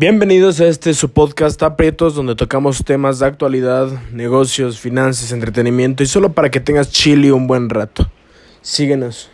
Bienvenidos a este su podcast Aprietos, donde tocamos temas de actualidad, negocios, finanzas, entretenimiento y solo para que tengas chile un buen rato. Síguenos.